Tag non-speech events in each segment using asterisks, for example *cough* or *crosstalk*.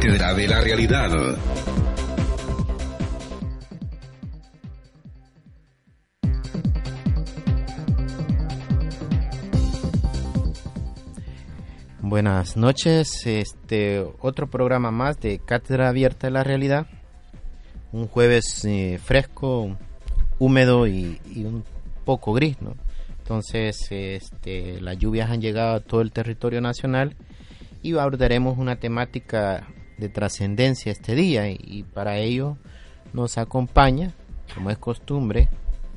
Cátedra de la Realidad. Buenas noches, este otro programa más de Cátedra Abierta de la Realidad. Un jueves eh, fresco, húmedo y, y, un poco gris, ¿no? Entonces, este, las lluvias han llegado a todo el territorio nacional y abordaremos una temática de trascendencia este día y, para ello nos acompaña, como es costumbre,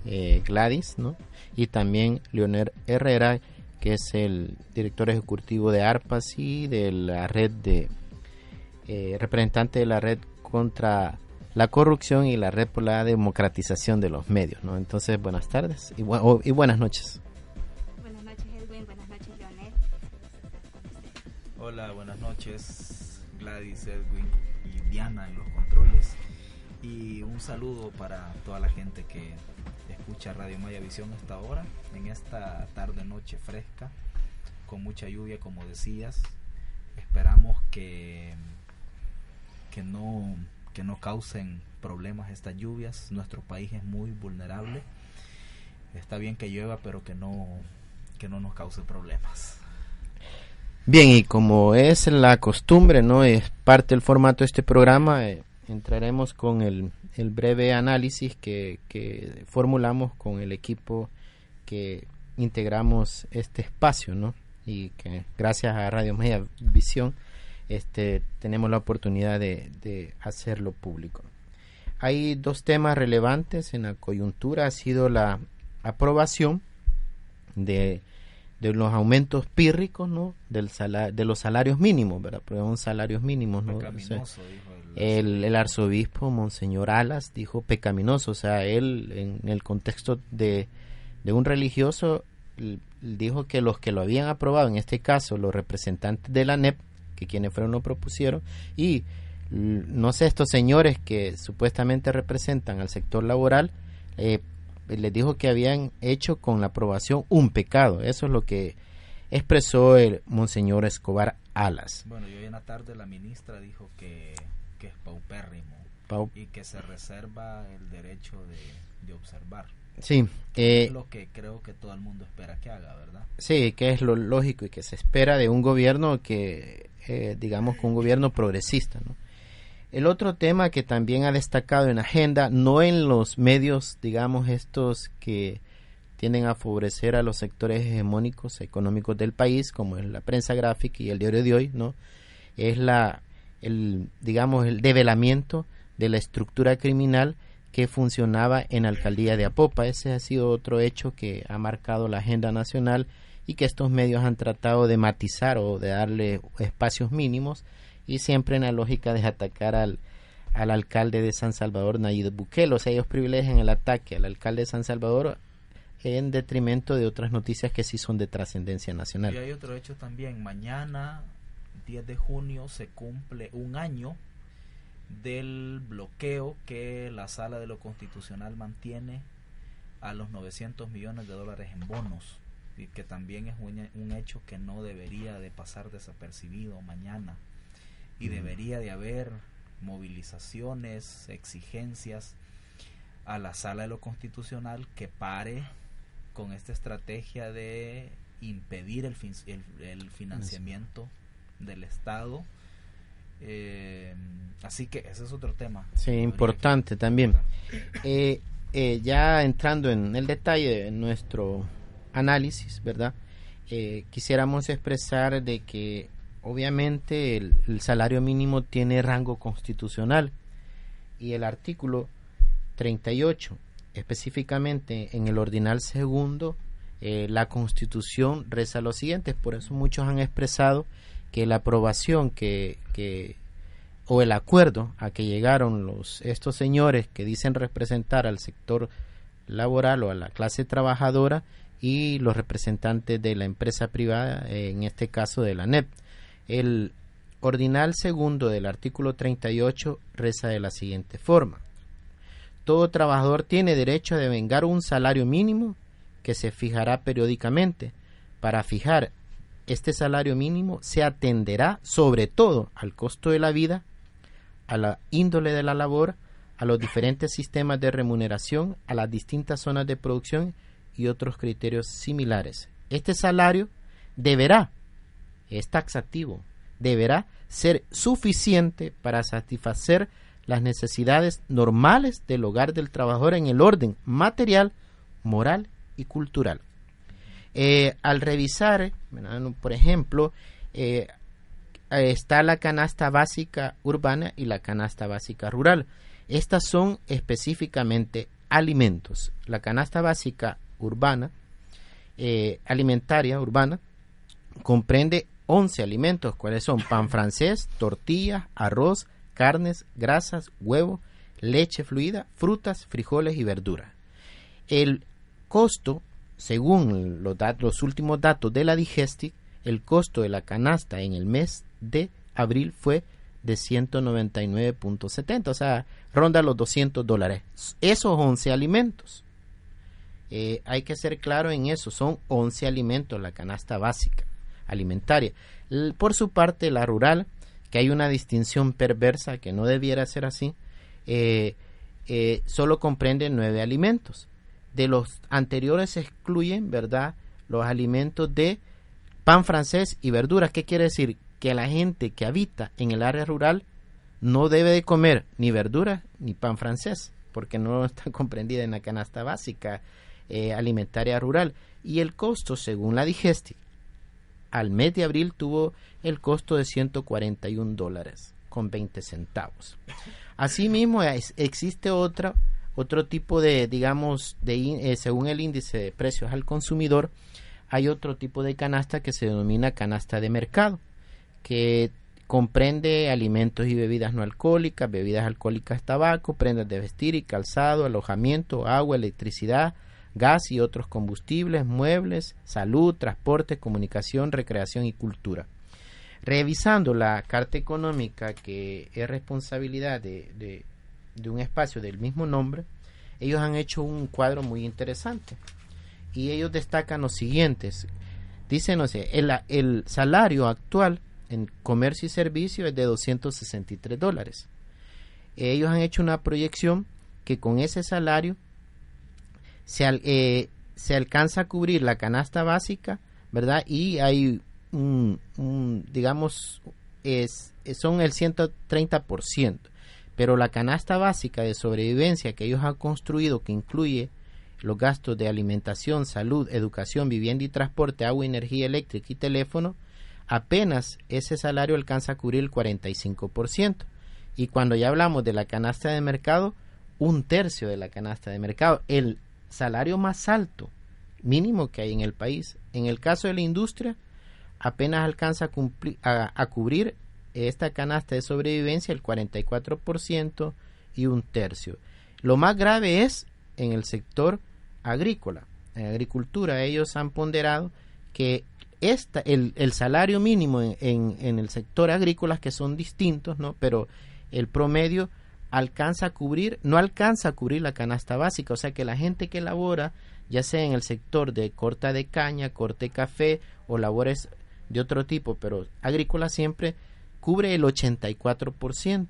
eh, Gladys, ¿no? Y también Leonel Herrera, que es el director ejecutivo de ARPAS y de la red de eh, representante de la red contra la corrupción y la red por la democratización de los medios. ¿no? Entonces, buenas tardes y, bu oh, y buenas noches. Buenas noches, Edwin. Buenas noches, Leonel. Hola, buenas noches, Gladys, Edwin y Diana en los controles. Y un saludo para toda la gente que escucha Radio Maya Visión hasta ahora, en esta tarde noche fresca, con mucha lluvia como decías. Esperamos que, que, no, que no causen problemas estas lluvias. Nuestro país es muy vulnerable. Está bien que llueva, pero que no, que no nos cause problemas. Bien, y como es la costumbre, no es parte del formato de este programa, eh, entraremos con el breve análisis que, formulamos con el equipo que integramos este espacio, ¿no? Y que gracias a Radio Media Visión este, tenemos la oportunidad de hacerlo público. Hay dos temas relevantes en la coyuntura. Ha sido la aprobación de, de los aumentos pírricos, ¿no? Del salar, de los salarios mínimos, ¿verdad? Porque son salarios mínimos, ¿no? El, el, arzobispo Monseñor Alas dijo pecaminoso, o sea, él en el contexto de, de un religioso dijo que los que lo habían aprobado, en este caso los representantes de la NEP, que quienes fueron lo propusieron, y no sé, estos señores que supuestamente representan al sector laboral, eh, les dijo que habían hecho con la aprobación un pecado. Eso es lo que expresó el Monseñor Escobar Alas. Bueno, y hoy en la tarde la ministra dijo que que es paupérrimo Pau y que se reserva el derecho de, de observar. Sí, eh, es lo que creo que todo el mundo espera que haga, ¿verdad? Sí, que es lo lógico y que se espera de un gobierno que, eh, digamos, que un gobierno progresista, ¿no? El otro tema que también ha destacado en agenda, no en los medios, digamos, estos que tienden a favorecer a los sectores hegemónicos económicos del país, como es la prensa gráfica y el diario de hoy, ¿no? Es la el digamos el develamiento de la estructura criminal que funcionaba en la alcaldía de Apopa. Ese ha sido otro hecho que ha marcado la agenda nacional y que estos medios han tratado de matizar o de darle espacios mínimos y siempre en la lógica de atacar al, al alcalde de San Salvador, Nayib Bukele. O sea, ellos privilegian el ataque al alcalde de San Salvador en detrimento de otras noticias que sí son de trascendencia nacional. Y hay otro hecho también. Mañana 10 de junio se cumple un año del bloqueo que la sala de lo constitucional mantiene a los 900 millones de dólares en bonos y que también es un, un hecho que no debería de pasar desapercibido mañana y debería de haber movilizaciones, exigencias a la sala de lo constitucional que pare con esta estrategia de impedir el, fin, el, el financiamiento del Estado. Eh, así que ese es otro tema. Sí, importante también. Eh, eh, ya entrando en el detalle de nuestro análisis, ¿verdad? Quisiéramos expresar de que obviamente el, salario mínimo tiene rango constitucional y el artículo 38, específicamente en el ordinal segundo, eh, la constitución reza lo siguiente, por eso muchos han expresado que la aprobación que, que o el acuerdo a que llegaron los estos señores que dicen representar al sector laboral o a la clase trabajadora y los representantes de la empresa privada, en este caso de la NEP. El ordinal segundo del artículo 38 reza de la siguiente forma. Todo trabajador tiene derecho a devengar un salario mínimo que se fijará periódicamente. Para fijar este salario mínimo se atenderá sobre todo al costo de la vida, a la índole de la labor, a los diferentes sistemas de remuneración, a las distintas zonas de producción y otros criterios similares. Este salario deberá, es taxativo, deberá ser suficiente para satisfacer las necesidades normales del hogar del trabajador en el orden material, moral y cultural. Eh, al revisar, por ejemplo, eh, está la canasta básica urbana y la canasta básica rural. Estas son específicamente alimentos. La canasta básica urbana, eh, alimentaria urbana, comprende 11 alimentos, cuáles son pan francés, tortillas, arroz, carnes, grasas, huevo, leche fluida, frutas, frijoles y verduras. El costo según los, últimos datos de la Digestic, el costo de la canasta en el mes de abril fue de 199.70, o sea, ronda los 200 dólares. Esos 11 alimentos. Eh, hay que ser claro en eso, son 11 alimentos la canasta básica alimentaria. por su parte, la rural, que hay una distinción perversa que no debiera ser así, eh, eh, solo comprende 9 alimentos de los anteriores se excluyen, ¿verdad? Los alimentos de pan francés y verduras. ¿Qué quiere decir? Que la gente que habita en el área rural no debe de comer ni verduras ni pan francés, porque no *laughs* está comprendida en la canasta básica eh, alimentaria rural. Y el costo, según la Digestic, al mes de abril tuvo el costo de 141 dólares con 20 centavos. Asimismo, existe otra otro tipo de, digamos, de, eh, según el índice de precios al consumidor, hay otro tipo de canasta que se denomina canasta de mercado, que comprende alimentos y bebidas no alcohólicas, bebidas alcohólicas, tabaco, prendas de vestir y calzado, alojamiento, agua, electricidad, gas y otros combustibles, muebles, salud, transporte, comunicación, recreación y cultura. Revisando la carta económica que es responsabilidad de, de un espacio del mismo nombre, ellos han hecho un cuadro muy interesante. Y ellos destacan los siguientes. Dicen, no sé, el, el salario actual en comercio y servicio es de 263 dólares. Ellos han hecho una proyección que con ese salario se, eh, se alcanza a cubrir la canasta básica, ¿verdad? Y hay un, digamos, es, son el 130% pero la canasta básica de sobrevivencia que ellos han construido, que incluye los gastos de alimentación, salud, educación, vivienda y transporte, agua, energía eléctrica y teléfono, apenas ese salario alcanza a cubrir el 45%. Y cuando ya hablamos de la canasta de mercado, un tercio de la canasta de mercado, el salario más alto, mínimo que hay en el país. En el caso de la industria, apenas alcanza a, a cubrir esta canasta de sobrevivencia el 44% y un tercio. Lo más grave es en el sector agrícola. En agricultura ellos han ponderado que esta, el, el salario mínimo en, en, el sector agrícola, que son distintos, ¿no? pero el promedio alcanza a cubrir, no alcanza a cubrir la canasta básica, o sea que la gente que labora, ya sea en el sector de corta de caña, corte café o labores de otro tipo, pero agrícola siempre cubre el 84%.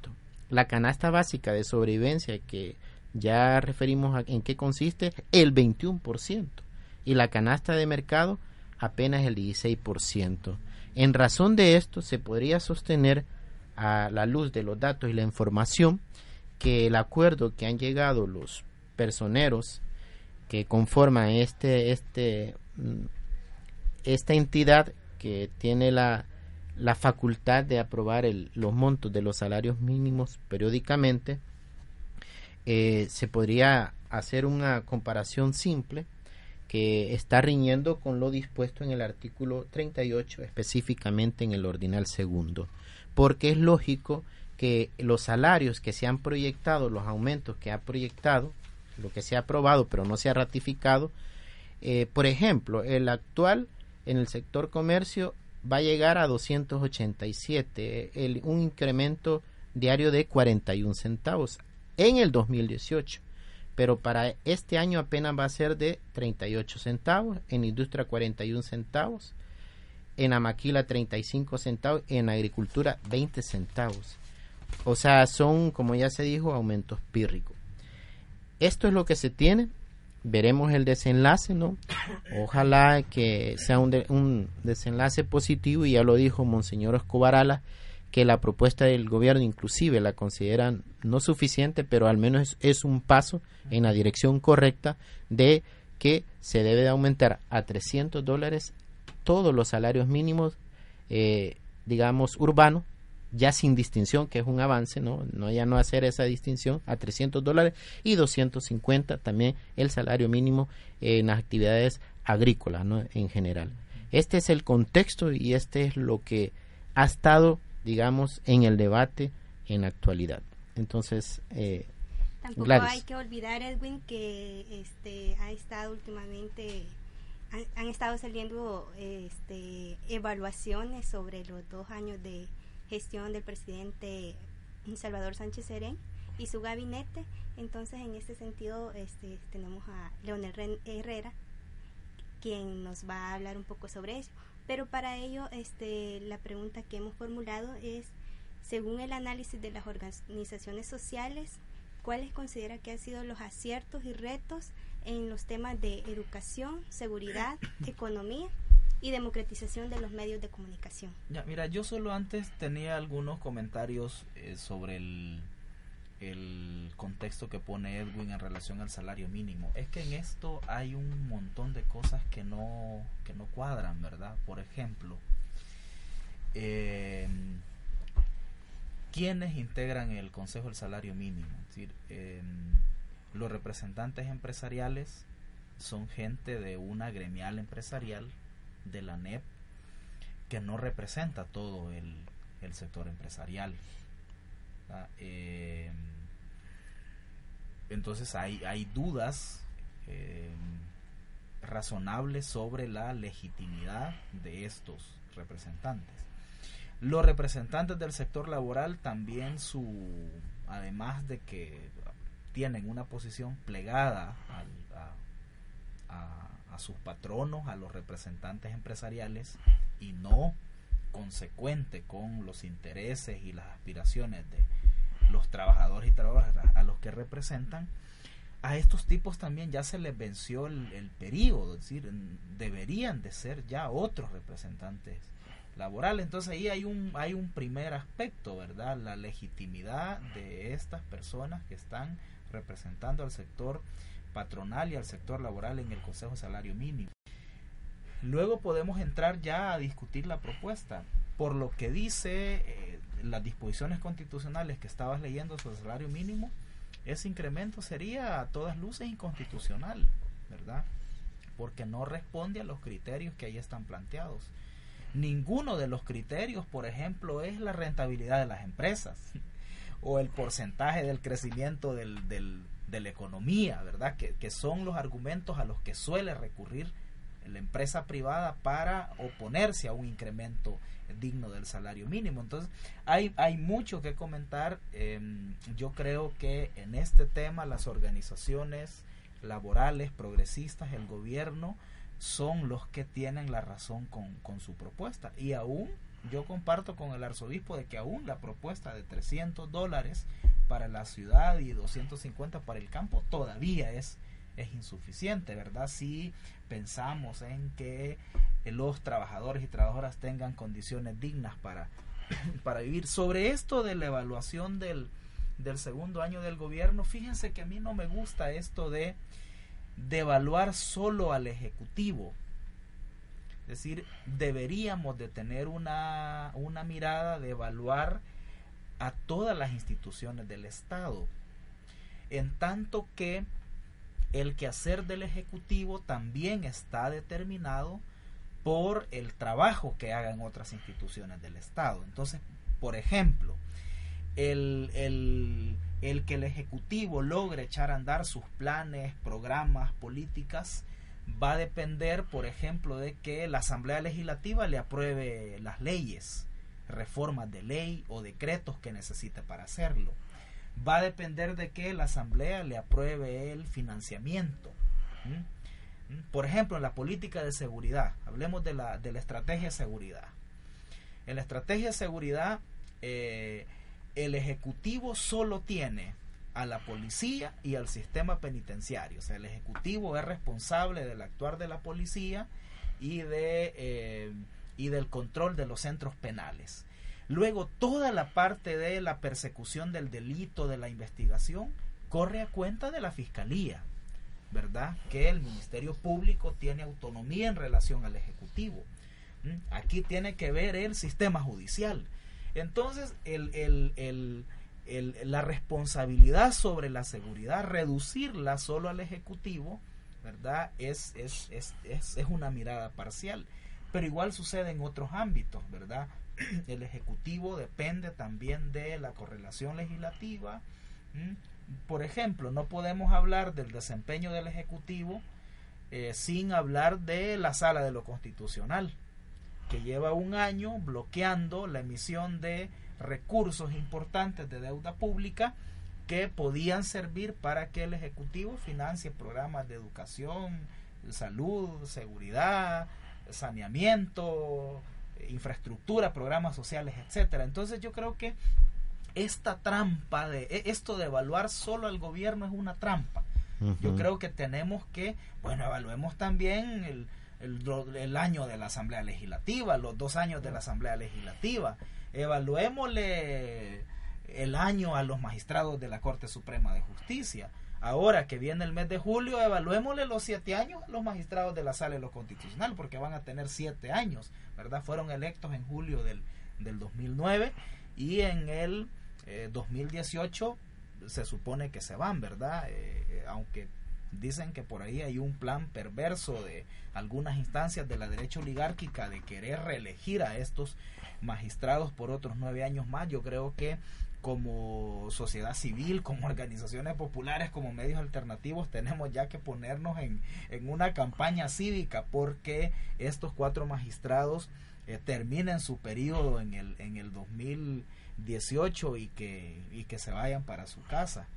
La canasta básica de sobrevivencia que ya referimos en qué consiste, el 21%. Y la canasta de mercado apenas el 16%. En razón de esto, se podría sostener a la luz de los datos y la información que el acuerdo que han llegado los personeros que conforman este, este, mm, esta entidad que tiene la, la facultad de aprobar los montos de los salarios mínimos periódicamente, eh, se podría hacer una comparación simple que está riñendo con lo dispuesto en el artículo 38, específicamente en el ordinal segundo, porque es lógico que los salarios que se han proyectado, los aumentos que ha proyectado, lo que se ha aprobado pero no se ha ratificado, eh, por ejemplo, el actual en el sector comercio va a llegar a 287, el, un incremento diario de 41 centavos en el 2018 pero para este año apenas va a ser de 38 centavos, en industria 41 centavos, en amaquila 35 centavos, en agricultura 20 centavos. O sea, son, como ya se dijo, aumentos pírricos. Esto es lo que se tiene. Veremos el desenlace, ¿no? Ojalá que sea un, desenlace positivo, y ya lo dijo Monseñor Escobar Ala, que la propuesta del gobierno inclusive la consideran no suficiente, pero al menos es, un paso en la dirección correcta de que se debe de aumentar a 300 dólares todos los salarios mínimos, eh, digamos, urbanos, ya sin distinción, que es un avance, ¿no? no ya no hacer esa distinción a 300 dólares y 250 también el salario mínimo en las actividades agrícolas, ¿no? En general. Este es el contexto y este es lo que ha estado digamos, en el debate en la actualidad. Entonces, eh, tampoco hay que olvidar, Edwin, que este ha estado últimamente han, estado saliendo este, evaluaciones sobre los dos años de gestión del presidente Salvador Sánchez Serén y su gabinete. Entonces, en este sentido, este, tenemos a Leonel Herrera, quien nos va a hablar un poco sobre eso. Pero para ello, este, la pregunta que hemos formulado es, según el análisis de las organizaciones sociales, ¿cuáles considera que han sido los aciertos y retos en los temas de educación, seguridad, economía y democratización de los medios de comunicación? Ya, mira, yo solo antes tenía algunos comentarios eh, sobre el el contexto que pone Edwin en relación al salario mínimo. Es que en esto hay un montón de cosas que no, que no cuadran, ¿verdad? Por ejemplo, eh, ¿quiénes integran el Consejo del Salario Mínimo? Es decir, em, los representantes empresariales son gente de una gremial empresarial, de la NEP, que no representa todo el, el sector empresarial. Eh, entonces hay, hay dudas eh, razonables sobre la legitimidad de estos representantes. Los representantes del sector laboral también su, además de que tienen una posición plegada a, a sus patronos, a los representantes empresariales y no consecuente con los intereses y las aspiraciones de los trabajadores y trabajadoras a los que representan, a estos tipos también ya se les venció el, periodo, es decir, deberían de ser ya otros representantes laborales. Entonces ahí hay un, hay un primer aspecto, ¿verdad? La legitimidad de estas personas que están representando al sector patronal y al sector laboral en el Consejo Salario Mínimo. Luego podemos entrar ya a discutir la propuesta. Por lo que dice eh, las disposiciones constitucionales que estabas leyendo sobre el salario mínimo, ese incremento sería a todas luces inconstitucional, ¿verdad? Porque no responde a los criterios que ahí están planteados. Ninguno de los criterios, por ejemplo, es la rentabilidad de las empresas *laughs* o el porcentaje del crecimiento del, del, de la economía, ¿verdad? Que, que son los argumentos a los que suele recurrir la empresa privada para oponerse a un incremento digno del salario mínimo. Entonces, hay, hay mucho que comentar. Em, yo creo que en este tema las organizaciones laborales, progresistas, el gobierno, son los que tienen la razón con, con su propuesta. Y aún yo comparto con el arzobispo de que aún la propuesta de 300 dólares para la ciudad y 250 para el campo todavía es es insuficiente, ¿verdad? Si pensamos en que los trabajadores y trabajadoras tengan condiciones dignas para, *clears throat* para vivir. Sobre esto de la evaluación del, del segundo año del gobierno, fíjense que a mí no me gusta esto de, de evaluar solo al Ejecutivo. Es decir, deberíamos de tener una, una mirada de evaluar a todas las instituciones del Estado. En tanto que el quehacer del Ejecutivo también está determinado por el trabajo que hagan otras instituciones del Estado. Entonces, por ejemplo, el, el, el que el Ejecutivo logre echar a andar sus planes, programas, políticas, va a depender, por ejemplo, de que la Asamblea Legislativa le apruebe las leyes, reformas de ley o decretos que necesite para hacerlo. Va a depender de que la Asamblea le apruebe el financiamiento. Por ejemplo, en la política de seguridad, hablemos de la, de la estrategia de seguridad. En la estrategia de seguridad, eh, el Ejecutivo solo tiene a la policía y al sistema penitenciario. O sea, el Ejecutivo es responsable del actuar de la policía y, de, eh, y del control de los centros penales. Luego, toda la parte de la persecución del delito, de la investigación, corre a cuenta de la Fiscalía, ¿verdad? Que el Ministerio Público tiene autonomía en relación al Ejecutivo. Aquí tiene que ver el sistema judicial. Entonces, el, la responsabilidad sobre la seguridad, reducirla solo al Ejecutivo, ¿verdad? Es, es, es, es, una mirada parcial. Pero igual sucede en otros ámbitos, ¿verdad? *clears throat* El Ejecutivo depende también de la correlación legislativa. Por ejemplo, no podemos hablar del desempeño del Ejecutivo eh, sin hablar de la sala de lo constitucional que lleva un año bloqueando la emisión de recursos importantes de deuda pública que podían servir para que el Ejecutivo financie programas de educación, salud, seguridad, saneamiento, infraestructura, programas sociales, etcétera. Entonces yo creo que esta trampa de e, esto de evaluar solo al gobierno es una trampa. Yo creo que tenemos que, bueno, evaluemos también el, el, año de la Asamblea Legislativa, los dos años de la Asamblea Legislativa. Evaluémosle el año a los magistrados de la Corte Suprema de Justicia. Ahora que viene el mes de julio, evaluémosle los siete años a los magistrados de la Sala de lo Constitucional, porque van a tener siete años, ¿verdad? Fueron electos en julio del, del 2009 y en el 2018 eh, se supone que se van, ¿verdad? Eh, eh, aunque Dicen que por ahí hay un plan perverso de algunas instancias de la derecha oligárquica de querer reelegir a estos magistrados por otros nueve años más. Yo creo que como sociedad civil, como *laughs* organizaciones populares, como medios alternativos, tenemos ya que ponernos en, en una campaña cívica porque estos cuatro magistrados eh, terminen su periodo en el, en el 2018 y que, y que se vayan para su casa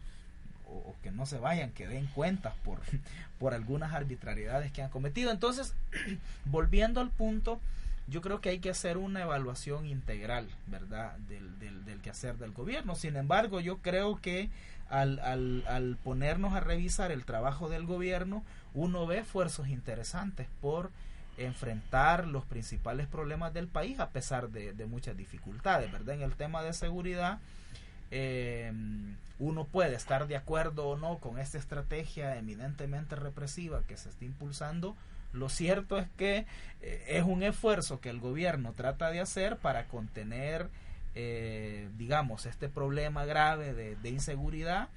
o, que no se vayan, que den cuentas por, *laughs* por algunas arbitrariedades que han cometido. Entonces, *clears throat* volviendo al punto, yo creo que hay que hacer una evaluación integral, ¿verdad?, del, del, del quehacer del gobierno. Sin embargo, yo creo que al, al, al ponernos a revisar el trabajo del gobierno, uno ve esfuerzos interesantes por enfrentar los principales problemas del país a pesar de, de muchas dificultades, ¿verdad? En el tema de seguridad, eh, uno puede estar de acuerdo o no con esta estrategia eminentemente represiva que se está impulsando. Lo cierto es que eh, es un esfuerzo que el gobierno trata de hacer para contener, eh, digamos, este problema grave de, de, inseguridad.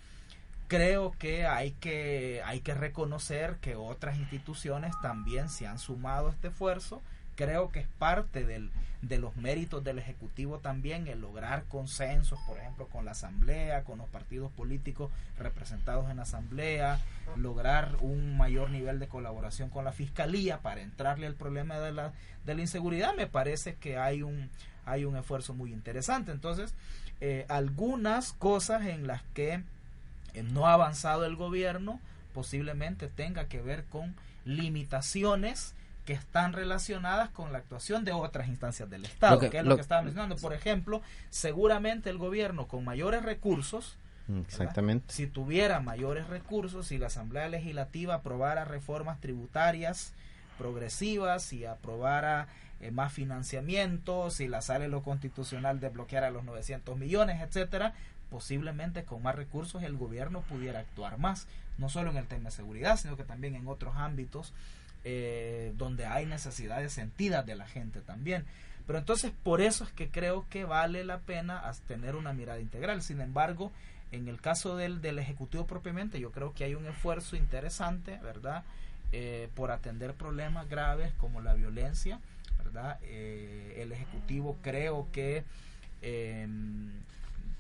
Creo que hay, que hay que reconocer que otras instituciones también se han sumado a este esfuerzo creo que es parte del, de los méritos del Ejecutivo también el lograr consensos, por ejemplo, con la Asamblea, con los partidos políticos representados en la Asamblea, lograr un mayor nivel de colaboración con la Fiscalía para entrarle al problema de la, de la inseguridad, me parece que hay un, hay un esfuerzo muy interesante. Entonces, eh, algunas cosas en las que eh, no ha avanzado el gobierno posiblemente tenga que ver con limitaciones que están relacionadas con la actuación de otras instancias del Estado, que, es lo, que estaba mencionando. Por ejemplo, seguramente el gobierno con mayores recursos, Exactamente. si tuviera mayores recursos, si la Asamblea Legislativa aprobara reformas tributarias progresivas, y aprobara eh, más financiamiento, si la sala de lo constitucional desbloqueara los 900 millones, etcétera, posiblemente con más recursos el gobierno pudiera actuar más, no solo en el tema de seguridad, sino que también en otros ámbitos eh, donde hay necesidades sentidas de la gente también. Pero entonces por eso es que creo que vale la pena tener una mirada integral. Sin embargo, en el caso del, del Ejecutivo propiamente, yo creo que hay un esfuerzo interesante, ¿verdad? Eh, por atender problemas graves como la violencia, ¿verdad? Eh, el Ejecutivo creo que em,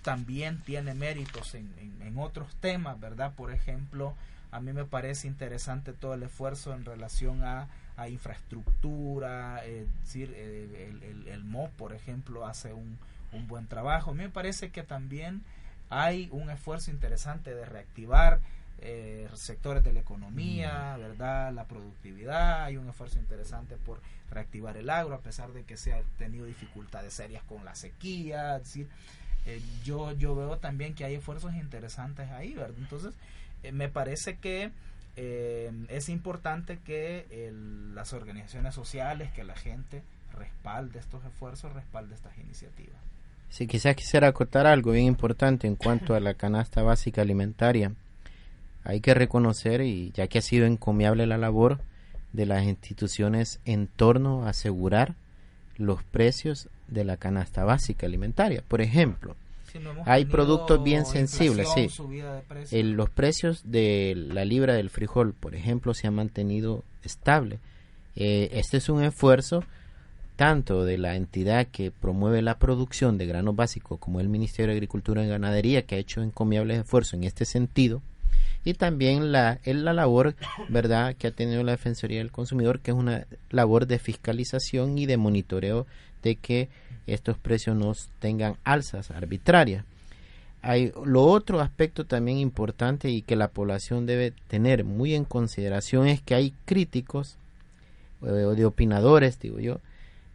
también tiene méritos en, en, otros temas, ¿verdad? Por ejemplo, a mí me parece interesante todo el esfuerzo en relación a, a infraestructura, es decir, el, el, el, MOP, por ejemplo, hace un, un buen trabajo. A mí me parece que también hay un esfuerzo interesante de reactivar eh, sectores de la economía, mm. ¿verdad? La productividad, hay un esfuerzo interesante por reactivar el agro, a pesar de que se ha tenido dificultades serias con la sequía, es decir, eh, yo, yo veo también que hay esfuerzos interesantes ahí, ¿verdad? Entonces, eh, me parece que es importante que las organizaciones sociales, que la gente respalde estos esfuerzos, respalde estas iniciativas. Sí, quizás quisiera acotar algo bien importante en cuanto a la canasta básica alimentaria hay que reconocer, y ya que ha sido encomiable la labor de las instituciones en torno a asegurar los precios de la canasta básica alimentaria. Por ejemplo, hay productos bien sensibles, sí. los precios de la libra del frijol, por ejemplo, se han mantenido estable. Eh, este es un esfuerzo tanto de la entidad que promueve la producción de granos básicos como el Ministerio de Agricultura y Ganadería, que ha hecho encomiables esfuerzos en este sentido, y también la, la labor verdad que ha tenido la Defensoría del Consumidor, que es una labor de fiscalización y de monitoreo de que estos precios no tengan alzas arbitrarias. Hay lo otro aspecto también importante y que la población debe tener muy en consideración es que hay críticos o de opinadores, digo yo,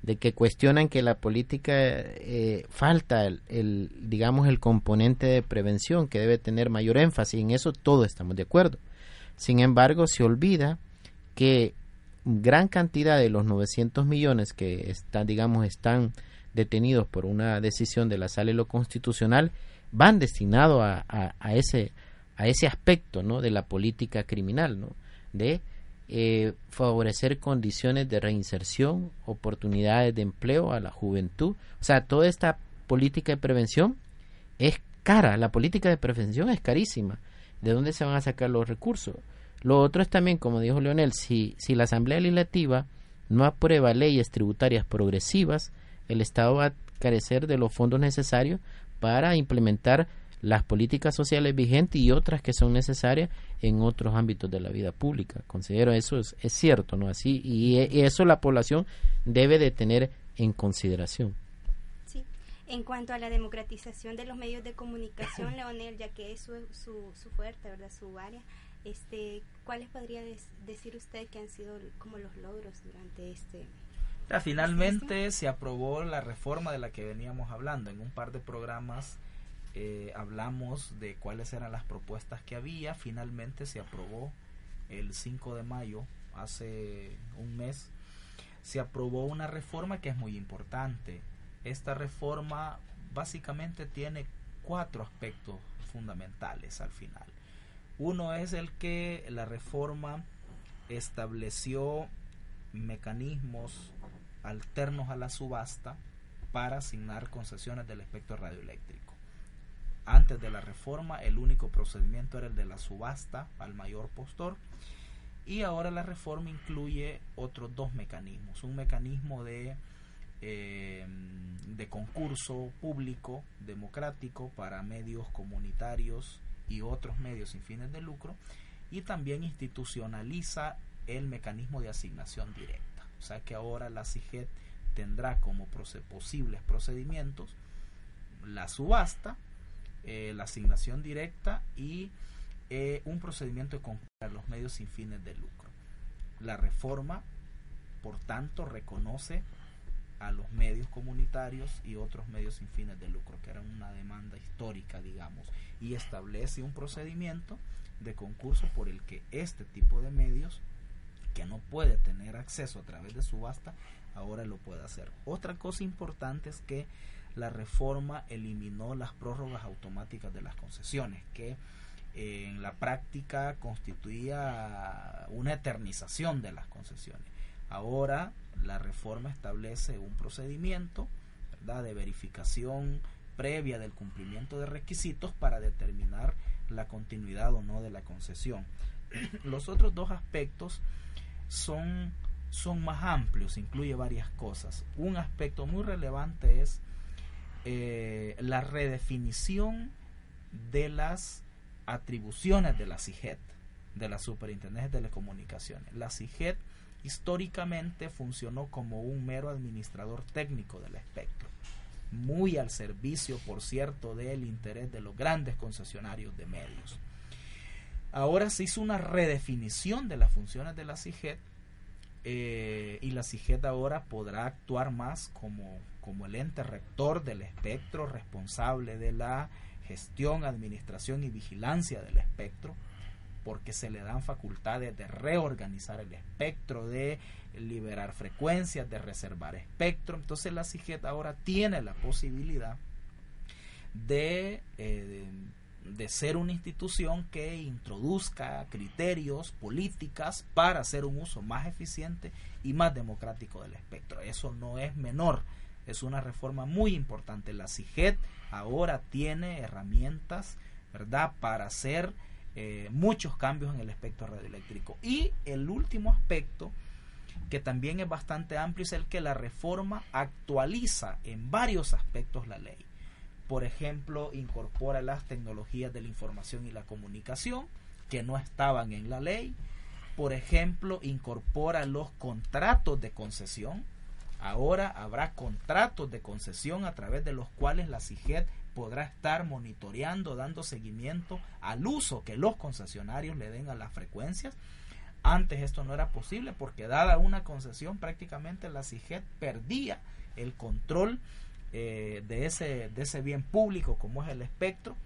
de que cuestionan que la política eh, falta el, digamos el componente de prevención que debe tener mayor énfasis en eso todos estamos de acuerdo sin embargo se olvida que gran cantidad de los 900 millones que están digamos están detenidos por una decisión de la sala de lo constitucional van destinados a, a, ese a ese aspecto no de la política criminal no de eh, favorecer condiciones de reinserción, oportunidades de empleo a la juventud. O sea, toda esta política de prevención es cara, la política de prevención es carísima. ¿De dónde se van a sacar los recursos? Lo otro es también, como dijo Leonel, si, si la Asamblea Legislativa no aprueba leyes tributarias progresivas, el Estado va a carecer de los fondos necesarios para implementar las políticas sociales vigentes y otras que son necesarias en otros ámbitos de la vida pública. Considero eso es, es cierto, ¿no? Así, y, eso la población debe de tener en consideración. Sí. En cuanto a la democratización de los medios de comunicación, *coughs* Leonel, ya que es su, su, fuerte, ¿verdad? Su área, este, ¿cuáles podría decir usted que han sido como los logros durante este finalmente se aprobó la reforma de la que veníamos hablando en un par de programas eh, hablamos de cuáles eran las propuestas que había, finalmente se aprobó el 5 de mayo, hace un mes, se aprobó una reforma que es muy importante. Esta reforma básicamente tiene cuatro aspectos fundamentales al final. Uno es el que la reforma estableció mecanismos alternos a la subasta para asignar concesiones del espectro radioeléctrico. Antes de la reforma el único procedimiento era el de la subasta al mayor postor y ahora la reforma incluye otros dos mecanismos. Un mecanismo de, eh, de concurso público democrático para medios comunitarios y otros medios sin fines de lucro y también institucionaliza el mecanismo de asignación directa. O sea que ahora la CIGET tendrá como posibles procedimientos la subasta, eh, la asignación directa y eh, un procedimiento de comprar los medios sin fines de lucro. La reforma, por tanto, reconoce a los medios comunitarios y otros medios sin fines de lucro, que eran una demanda histórica, digamos, y establece un procedimiento de concurso por el que este tipo de medios, que no puede tener acceso a través de subasta, ahora lo puede hacer. Otra cosa importante es que la reforma eliminó las prórrogas automáticas de las concesiones, que en la práctica constituía una eternización de las concesiones. Ahora la reforma establece un procedimiento de verificación previa del cumplimiento de requisitos para determinar la continuidad o no de la concesión. *clears throat* Los otros dos aspectos son, son más amplios, incluye varias cosas. Un aspecto muy relevante es eh, la redefinición de las atribuciones de la CIGET, de la Superintendencia de Telecomunicaciones. La CIGET históricamente funcionó como un mero administrador técnico del espectro, muy al servicio, por cierto, del interés de los grandes concesionarios de medios. Ahora se hizo una redefinición de las funciones de la CIGET eh, y la CIGET ahora podrá actuar más como, como el ente rector del espectro, responsable de la gestión, administración y vigilancia del espectro, porque se le dan facultades de reorganizar el espectro, de liberar frecuencias, de reservar espectro. Entonces la CIGET ahora tiene la posibilidad de, eh, de, ser una institución que introduzca criterios, políticas para hacer un uso más eficiente y más democrático del espectro. Eso no es menor, es una reforma muy importante. La CIGET ahora tiene herramientas, ¿verdad?, para hacer eh, muchos cambios en el espectro radioeléctrico. Y el último aspecto, que también es bastante amplio, es el que la reforma actualiza en varios aspectos la ley. Por ejemplo, incorpora las tecnologías de la información y la comunicación, que no estaban en la ley. Por ejemplo, incorpora los contratos de concesión. Ahora habrá contratos de concesión a través de los cuales la CIGET podrá estar monitoreando, dando seguimiento al uso que los concesionarios le den a las frecuencias. Antes esto no era posible porque dada una concesión prácticamente la CIGET perdía el control eh, de, ese, de ese bien público como es el espectro.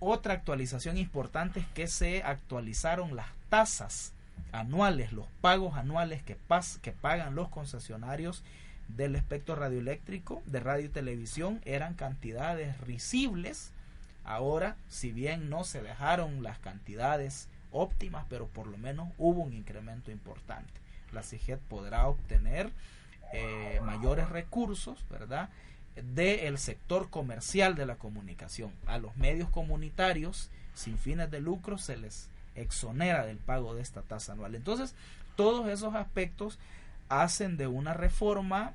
Otra actualización importante es que se actualizaron las tasas anuales, los pagos anuales que, que pagan los concesionarios del espectro radioeléctrico de radio y televisión eran cantidades risibles. Ahora, si bien no se dejaron las cantidades óptimas, pero por lo menos hubo un incremento importante. La CIGET podrá obtener eh, mayores recursos, ¿verdad? del sector comercial de la comunicación. A los medios comunitarios sin fines de lucro se les exonera del pago de esta tasa anual. Entonces, todos esos aspectos hacen de una reforma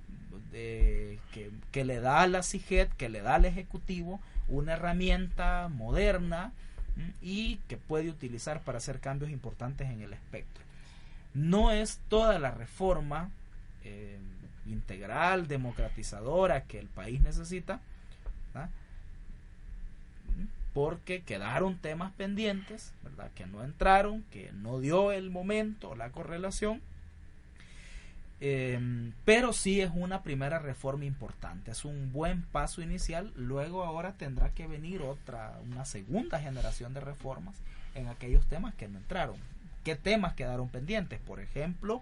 que, le da a la CIGET, que le da al Ejecutivo, una herramienta moderna y que puede utilizar para hacer cambios importantes en el espectro. No es toda la reforma eh, integral, democratizadora que el país necesita, porque quedaron temas pendientes, ¿verdad? que no entraron, que no dio el momento, la correlación, Em, pero sí es una primera reforma importante, es un buen paso inicial. Luego ahora tendrá que venir otra, una segunda generación de reformas en aquellos temas que no entraron. ¿Qué temas quedaron pendientes? Por ejemplo,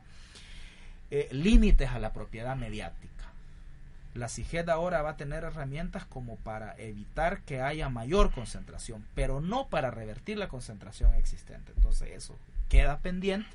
eh, límites a la propiedad mediática. La CIGED ahora va a tener herramientas como para evitar que haya mayor concentración, pero no para revertir la concentración existente. Entonces eso queda pendiente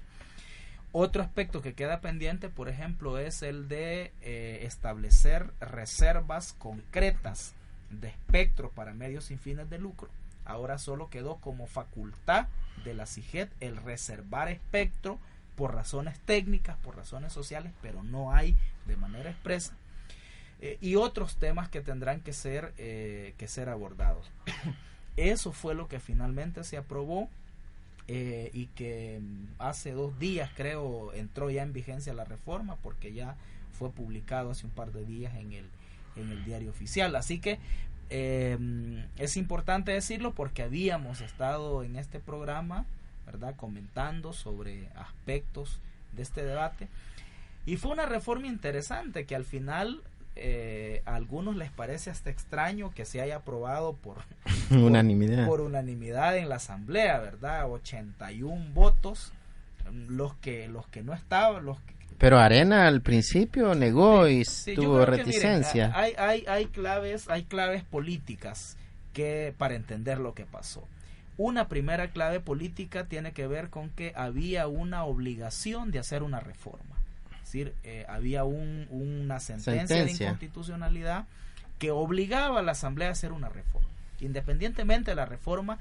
otro aspecto que queda pendiente, por ejemplo, es el de eh, establecer reservas concretas de espectro para medios sin fines de lucro. Ahora solo quedó como facultad de la CIGET el reservar espectro por razones técnicas, por razones sociales, pero no hay de manera expresa. Eh, y otros temas que tendrán que ser, eh, que ser abordados. *coughs* Eso fue lo que finalmente se aprobó eh, y que mm, hace dos días creo entró ya en vigencia la reforma porque ya fue publicado hace un par de días en el, en el diario oficial. Así que eh, es importante decirlo porque habíamos estado en este programa, ¿verdad? Comentando sobre aspectos de este debate. Y fue una reforma interesante que al final eh, a algunos les parece hasta extraño que se haya aprobado por *laughs* unanimidad. Por, unanimidad en la asamblea, ¿verdad? 81 votos, los que los que no estaban, los pero Arena al principio negó y tuvo reticencia. hay, hay, hay claves, hay claves políticas que para entender lo que pasó. Una primera clave política tiene que ver con que había una obligación de hacer una reforma decir, eh, había una sentencia, de inconstitucionalidad que obligaba a la Asamblea a hacer una reforma. Independientemente de la reforma,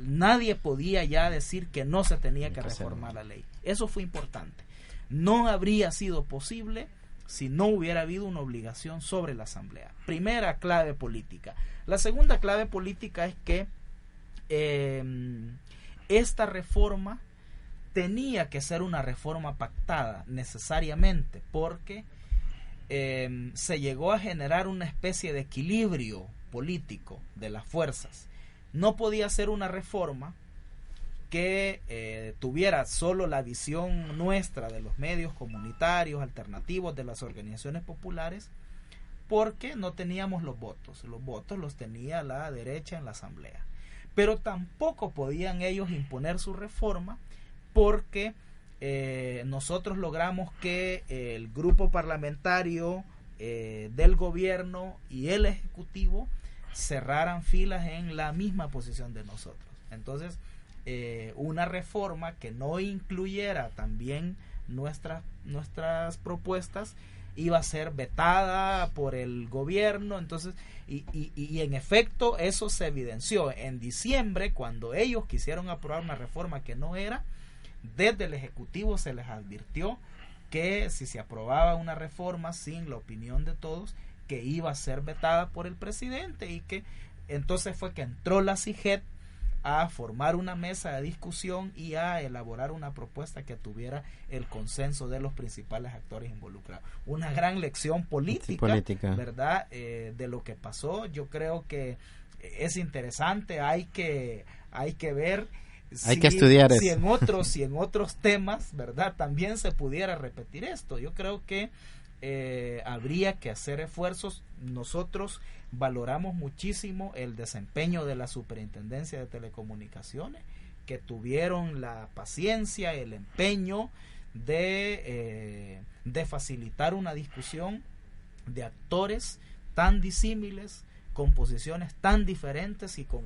nadie podía ya decir que no se tenía que reformar la ley. Eso fue importante. No habría sido posible si no hubiera habido una obligación sobre la Asamblea. Primera clave política. La segunda clave política es que em, esta reforma tenía que ser una reforma pactada necesariamente porque em, se llegó a generar una especie de equilibrio político de las fuerzas. No podía ser una reforma que eh, tuviera solo la visión nuestra de los medios comunitarios, alternativos, de las organizaciones populares, porque no teníamos los votos. Los votos los tenía la derecha en la asamblea. Pero tampoco podían ellos imponer su reforma porque eh, nosotros logramos que el grupo parlamentario eh, del gobierno y el ejecutivo cerraran filas en la misma posición de nosotros. Entonces, eh, una reforma que no incluyera también nuestras, nuestras propuestas iba a ser vetada por el gobierno. Entonces, y, y, en efecto, eso se evidenció en diciembre, cuando ellos quisieron aprobar una reforma que no era, desde el Ejecutivo se les advirtió que si se aprobaba una reforma sin la opinión de todos, que iba a ser vetada por el presidente y que entonces fue que entró la CIGET a formar una mesa de discusión y a elaborar una propuesta que tuviera el consenso de los principales actores involucrados. Una gran lección política, ¿verdad? Eh, de lo que pasó. Yo creo que es interesante, hay que, hay que ver hay que estudiar si en otros si en otros temas verdad también se pudiera repetir esto. Yo creo que eh, habría que hacer esfuerzos. Nosotros valoramos muchísimo el desempeño de la Superintendencia de Telecomunicaciones, que tuvieron la paciencia, el empeño de, eh, de facilitar una discusión de actores tan disímiles, con posiciones tan diferentes y con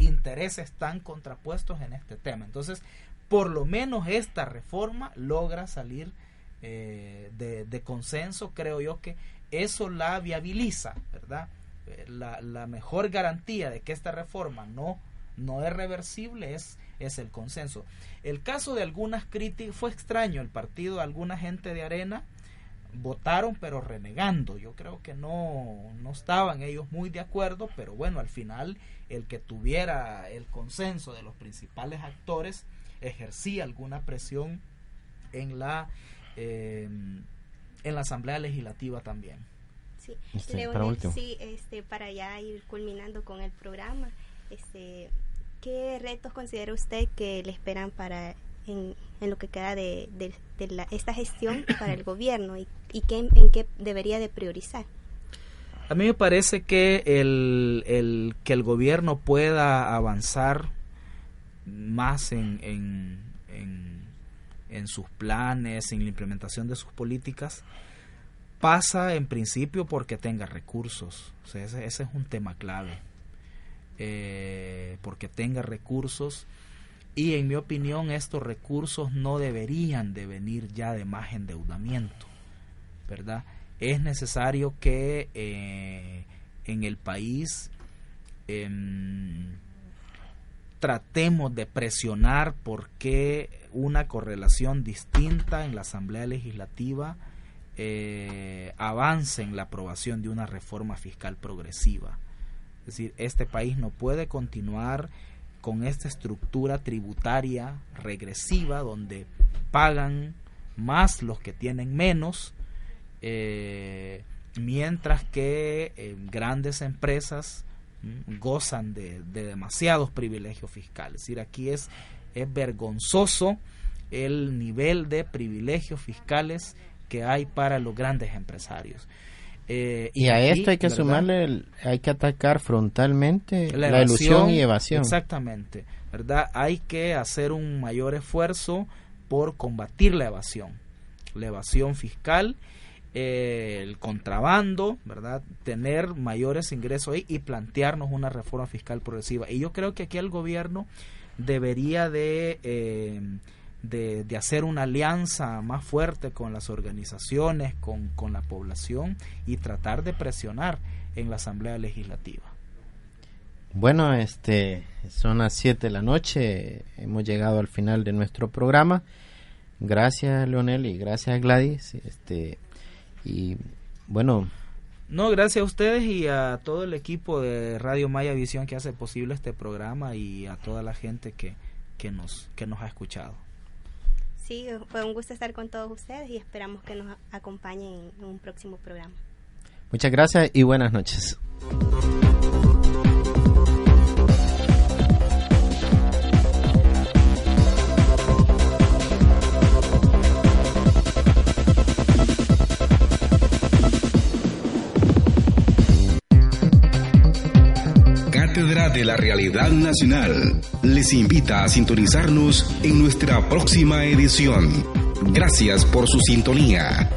intereses tan contrapuestos en este tema. Entonces, por lo menos esta reforma logra salir eh, de, consenso, creo yo que eso la viabiliza, ¿verdad? la, mejor garantía de que esta reforma no, no es reversible es, es el consenso. El caso de algunas críticas fue extraño, el partido, alguna gente de Arena votaron pero renegando. Yo creo que no, no estaban ellos muy de acuerdo, pero bueno, al final el que tuviera el consenso de los principales actores ejercía alguna presión en la, eh, en la Asamblea Legislativa también. Sí, este, para sí, este, para ya ir culminando con el programa, este, ¿qué retos considera usted que le esperan para en, lo que queda de, esta gestión *coughs* para el gobierno y, y qué, en qué debería de priorizar? A mí me parece que el, el, que el gobierno pueda avanzar más en, en, en, en sus planes, en la implementación de sus políticas, pasa en principio porque tenga recursos. ese, es un tema clave. Eh, porque tenga recursos y en mi opinión estos recursos no deberían de venir ya de más endeudamiento, ¿verdad? Es necesario que eh, en el país em, tratemos de presionar porque una correlación distinta en la Asamblea Legislativa eh, avance en la aprobación de una reforma fiscal progresiva. Es decir, este país no puede continuar con esta estructura tributaria regresiva donde pagan más los que tienen menos, eh, mientras que eh, grandes empresas mm, gozan de, demasiados privilegios fiscales. Es decir, aquí es, es vergonzoso el nivel de privilegios fiscales que hay para los grandes empresarios. Eh, y, a esto hay que sumarle, hay que atacar frontalmente la, ilusión y evasión. Exactamente, ¿verdad? Hay que hacer un mayor esfuerzo por combatir la evasión, la evasión fiscal, eh, el contrabando, ¿verdad? Tener mayores ingresos ahí y plantearnos una reforma fiscal progresiva. Y yo creo que aquí el gobierno debería de... Eh, de, hacer una alianza más fuerte con las organizaciones, con, con la población y tratar de presionar en la Asamblea Legislativa. Bueno, este son las 7 de la noche, hemos llegado al final de nuestro programa. Gracias Leonel y gracias Gladys. Este Y bueno, no, gracias a ustedes y a todo el equipo de Radio Maya Visión que hace posible este programa y a toda la gente que, que, nos, que nos ha escuchado. Sí, fue un gusto estar con todos ustedes y esperamos que nos acompañen en un próximo programa. Muchas gracias y buenas noches. La Realidad Nacional les invita a sintonizarnos en nuestra próxima edición. Gracias por su sintonía.